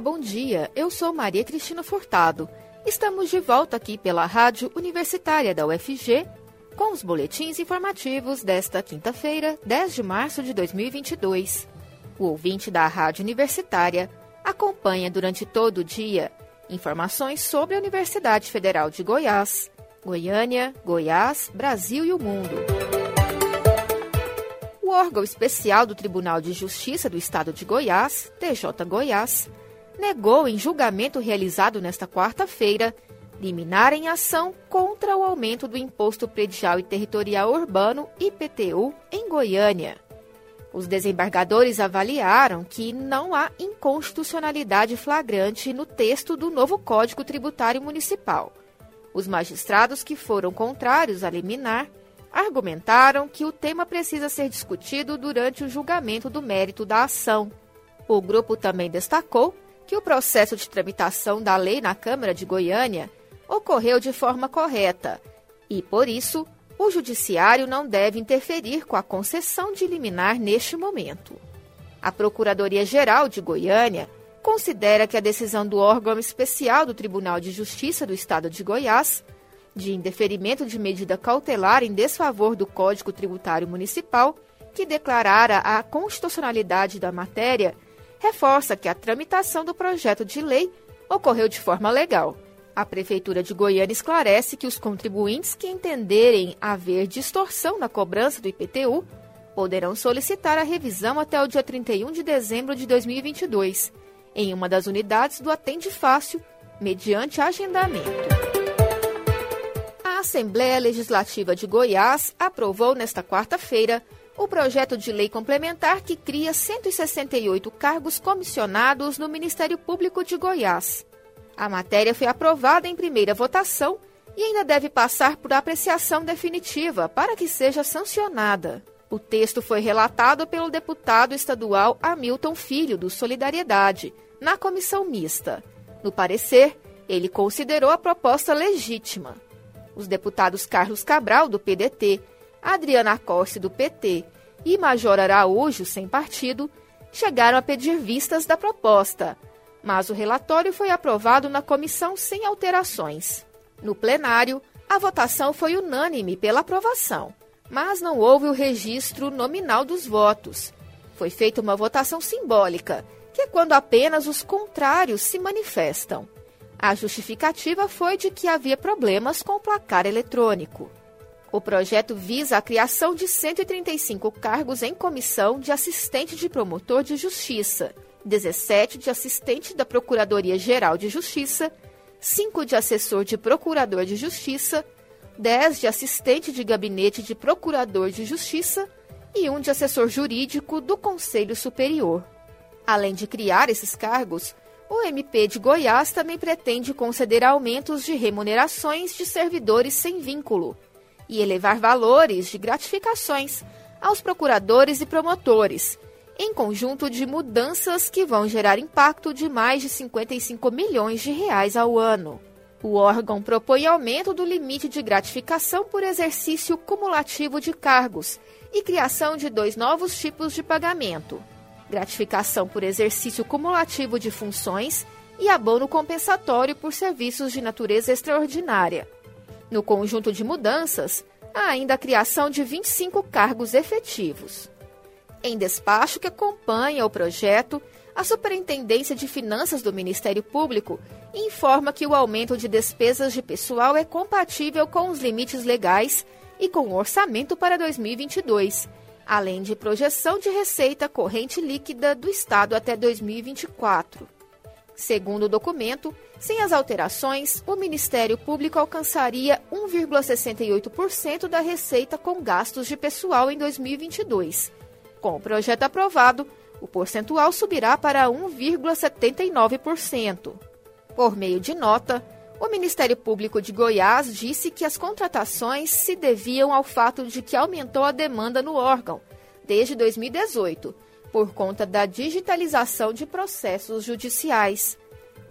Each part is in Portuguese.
Bom dia. Eu sou Maria Cristina Furtado. Estamos de volta aqui pela Rádio Universitária da UFG com os boletins informativos desta quinta-feira, 10 de março de 2022. O ouvinte da Rádio Universitária acompanha durante todo o dia informações sobre a Universidade Federal de Goiás, Goiânia, Goiás, Brasil e o mundo. O órgão especial do Tribunal de Justiça do Estado de Goiás, TJ Goiás, negou em julgamento realizado nesta quarta-feira liminar em ação contra o aumento do Imposto Predial e Territorial Urbano, IPTU, em Goiânia. Os desembargadores avaliaram que não há inconstitucionalidade flagrante no texto do novo Código Tributário Municipal. Os magistrados que foram contrários a liminar argumentaram que o tema precisa ser discutido durante o julgamento do mérito da ação. O grupo também destacou que o processo de tramitação da lei na Câmara de Goiânia ocorreu de forma correta e, por isso, o Judiciário não deve interferir com a concessão de liminar neste momento. A Procuradoria-Geral de Goiânia considera que a decisão do órgão especial do Tribunal de Justiça do Estado de Goiás, de indeferimento de medida cautelar em desfavor do Código Tributário Municipal, que declarara a constitucionalidade da matéria, reforça que a tramitação do projeto de lei ocorreu de forma legal a Prefeitura de Goiânia esclarece que os contribuintes que entenderem haver distorção na cobrança do IPTU poderão solicitar a revisão até o dia 31 de dezembro de 2022, em uma das unidades do Atende Fácil, mediante agendamento. A Assembleia Legislativa de Goiás aprovou nesta quarta-feira o projeto de lei complementar que cria 168 cargos comissionados no Ministério Público de Goiás. A matéria foi aprovada em primeira votação e ainda deve passar por apreciação definitiva para que seja sancionada. O texto foi relatado pelo deputado estadual Hamilton Filho, do Solidariedade, na comissão mista. No parecer, ele considerou a proposta legítima. Os deputados Carlos Cabral, do PDT, Adriana Costa, do PT e Major Araújo, sem partido, chegaram a pedir vistas da proposta, mas o relatório foi aprovado na comissão sem alterações. No plenário, a votação foi unânime pela aprovação, mas não houve o registro nominal dos votos. Foi feita uma votação simbólica, que é quando apenas os contrários se manifestam. A justificativa foi de que havia problemas com o placar eletrônico. O projeto visa a criação de 135 cargos em comissão de assistente de promotor de justiça 17 de assistente da Procuradoria-Geral de Justiça, 5 de assessor de procurador de justiça, 10 de assistente de gabinete de procurador de justiça e 1 de assessor jurídico do Conselho Superior. Além de criar esses cargos, o MP de Goiás também pretende conceder aumentos de remunerações de servidores sem vínculo e elevar valores de gratificações aos procuradores e promotores, em conjunto de mudanças que vão gerar impacto de mais de 55 milhões de reais ao ano. O órgão propõe aumento do limite de gratificação por exercício cumulativo de cargos e criação de dois novos tipos de pagamento: gratificação por exercício cumulativo de funções e abono compensatório por serviços de natureza extraordinária. No conjunto de mudanças, há ainda a criação de 25 cargos efetivos. Em despacho que acompanha o projeto, a Superintendência de Finanças do Ministério Público informa que o aumento de despesas de pessoal é compatível com os limites legais e com o orçamento para 2022, além de projeção de receita corrente líquida do Estado até 2024. Segundo o documento, sem as alterações, o Ministério Público alcançaria 1,68% da receita com gastos de pessoal em 2022 com o projeto aprovado, o percentual subirá para 1,79%. Por meio de nota, o Ministério Público de Goiás disse que as contratações se deviam ao fato de que aumentou a demanda no órgão desde 2018, por conta da digitalização de processos judiciais.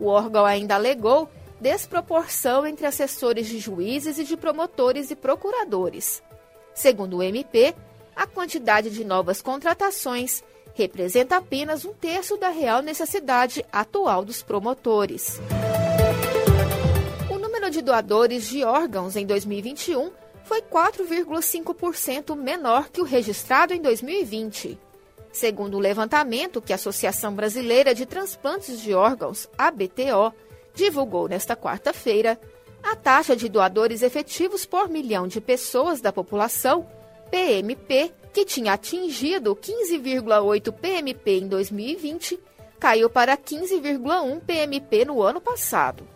O órgão ainda alegou desproporção entre assessores de juízes e de promotores e procuradores. Segundo o MP, a quantidade de novas contratações representa apenas um terço da real necessidade atual dos promotores. O número de doadores de órgãos em 2021 foi 4,5% menor que o registrado em 2020. Segundo o levantamento que a Associação Brasileira de Transplantes de Órgãos, ABTO, divulgou nesta quarta-feira, a taxa de doadores efetivos por milhão de pessoas da população, PMP, que tinha atingido 15,8 PMP em 2020, caiu para 15,1 PMP no ano passado.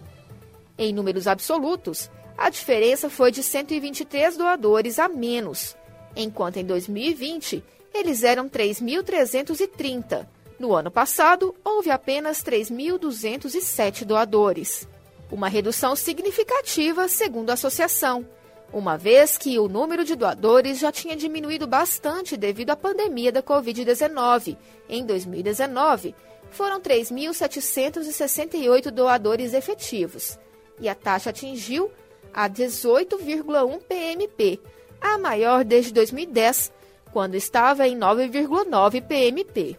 Em números absolutos, a diferença foi de 123 doadores a menos, enquanto em 2020 eles eram 3.330. No ano passado, houve apenas 3.207 doadores. Uma redução significativa, segundo a associação, uma vez que o número de doadores já tinha diminuído bastante devido à pandemia da Covid-19. Em 2019, foram 3.768 doadores efetivos e a taxa atingiu a 18,1 PMP, a maior desde 2010, quando estava em 9,9 PMP.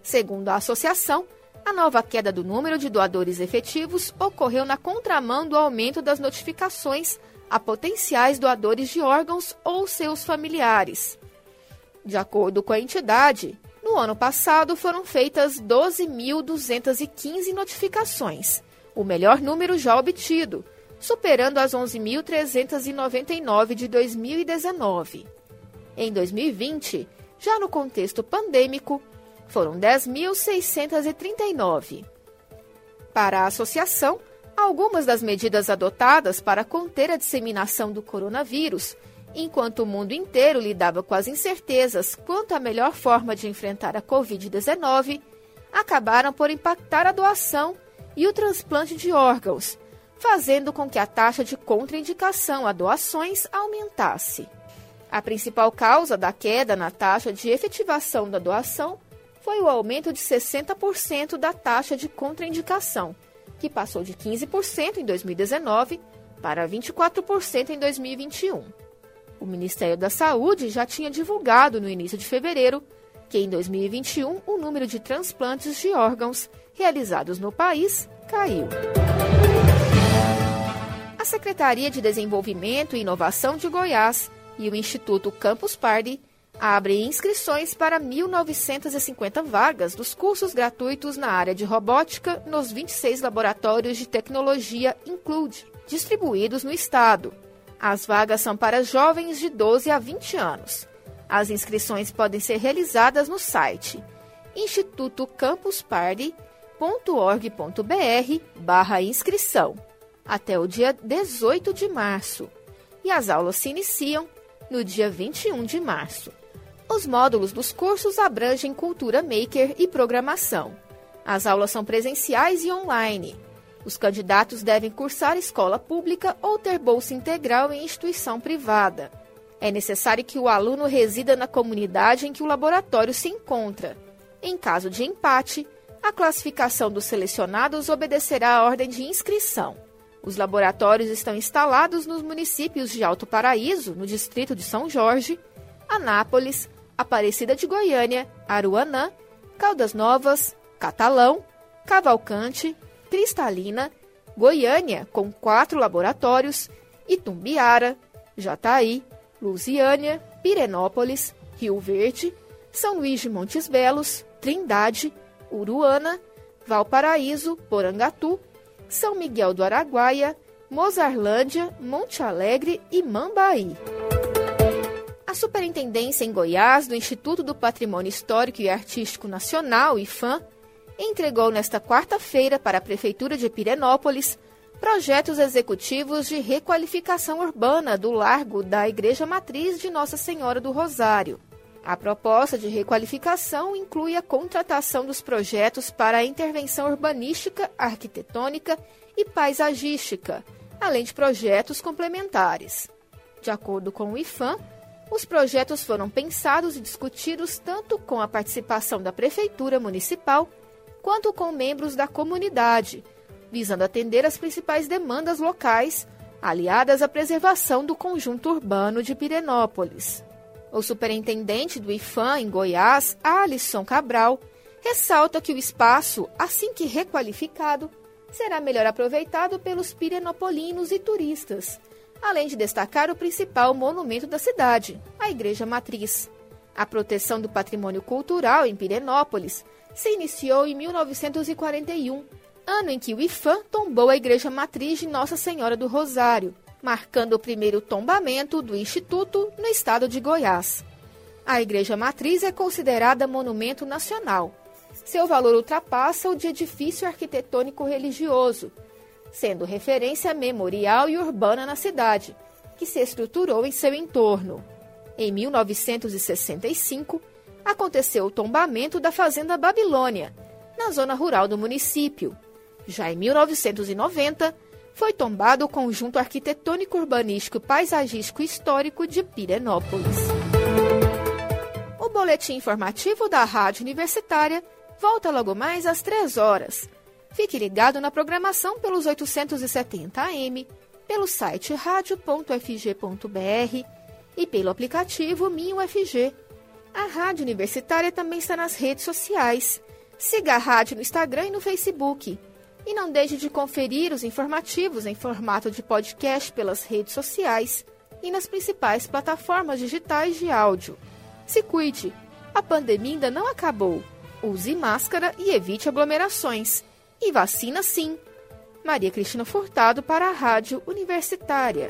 Segundo a associação, a nova queda do número de doadores efetivos ocorreu na contramão do aumento das notificações a potenciais doadores de órgãos ou seus familiares. De acordo com a entidade, no ano passado foram feitas 12.215 notificações, o melhor número já obtido, superando as 11.399 de 2019. Em 2020, já no contexto pandêmico, foram 10.639. Para a associação, algumas das medidas adotadas para conter a disseminação do coronavírus, enquanto o mundo inteiro lidava com as incertezas quanto à melhor forma de enfrentar a Covid-19, acabaram por impactar a doação e o transplante de órgãos, fazendo com que a taxa de contraindicação a doações aumentasse. A principal causa da queda na taxa de efetivação da doação foi o aumento de 60% da taxa de contraindicação que passou de 15% em 2019 para 24% em 2021. O Ministério da Saúde já tinha divulgado no início de fevereiro que em 2021 o número de transplantes de órgãos realizados no país caiu. A Secretaria de Desenvolvimento e Inovação de Goiás e o Instituto Campus Party abre inscrições para 1.950 vagas dos cursos gratuitos na área de robótica nos 26 laboratórios de tecnologia Include, distribuídos no estado. As vagas são para jovens de 12 a 20 anos. As inscrições podem ser realizadas no site institutocampusparty.org.br barra inscrição até o dia 18 de março e as aulas se iniciam no dia 21 de março. Os módulos dos cursos abrangem cultura maker e programação. As aulas são presenciais e online. Os candidatos devem cursar escola pública ou ter bolsa integral em instituição privada. É necessário que o aluno resida na comunidade em que o laboratório se encontra. Em caso de empate, a classificação dos selecionados obedecerá à ordem de inscrição. Os laboratórios estão instalados nos municípios de Alto Paraíso, no distrito de São Jorge, Anápolis, Aparecida de Goiânia, Aruanã, Caldas Novas, Catalão, Cavalcante, Cristalina, Goiânia, com quatro laboratórios, Itumbiara, Jataí, Lusiânia, Pirenópolis, Rio Verde, São Luís de Montes Belos, Trindade, Uruana, Valparaíso, Porangatu, São Miguel do Araguaia, Mozarlândia, Monte Alegre e Mambaí. A Superintendência em Goiás do Instituto do Patrimônio Histórico e Artístico Nacional, IFAM, entregou nesta quarta-feira para a Prefeitura de Pirenópolis projetos executivos de requalificação urbana do largo da Igreja Matriz de Nossa Senhora do Rosário. A proposta de requalificação inclui a contratação dos projetos para a intervenção urbanística, arquitetônica e paisagística, além de projetos complementares. De acordo com o IFAM, os projetos foram pensados e discutidos tanto com a participação da Prefeitura Municipal quanto com membros da comunidade, visando atender as principais demandas locais, aliadas à preservação do conjunto urbano de Pirenópolis. O superintendente do IFAM em Goiás, Alisson Cabral, ressalta que o espaço, assim que requalificado, será melhor aproveitado pelos pirenopolinos e turistas, além de destacar o principal monumento da cidade, a Igreja Matriz. A proteção do patrimônio cultural em Pirenópolis se iniciou em 1941, ano em que o IFAM tombou a Igreja Matriz de Nossa Senhora do Rosário, marcando o primeiro tombamento do Instituto no estado de Goiás. A Igreja Matriz é considerada monumento nacional. Seu valor ultrapassa o de edifício arquitetônico religioso, sendo referência memorial e urbana na cidade, que se estruturou em seu entorno. Em 1965, aconteceu o tombamento da Fazenda Babilônia, na zona rural do município. Já em 1990, foi tombado o conjunto arquitetônico urbanístico paisagístico histórico de Pirenópolis. O boletim informativo da Rádio Universitária volta logo mais às 3 horas. Fique ligado na programação pelos 870 AM, pelo site radio.fg.br e pelo aplicativo MinUFG. A Rádio Universitária também está nas redes sociais. Siga a rádio no Instagram e no Facebook. E não deixe de conferir os informativos em formato de podcast pelas redes sociais e nas principais plataformas digitais de áudio. Se cuide, a pandemia ainda não acabou. Use máscara e evite aglomerações. E vacina sim. Maria Cristina Furtado para a Rádio Universitária.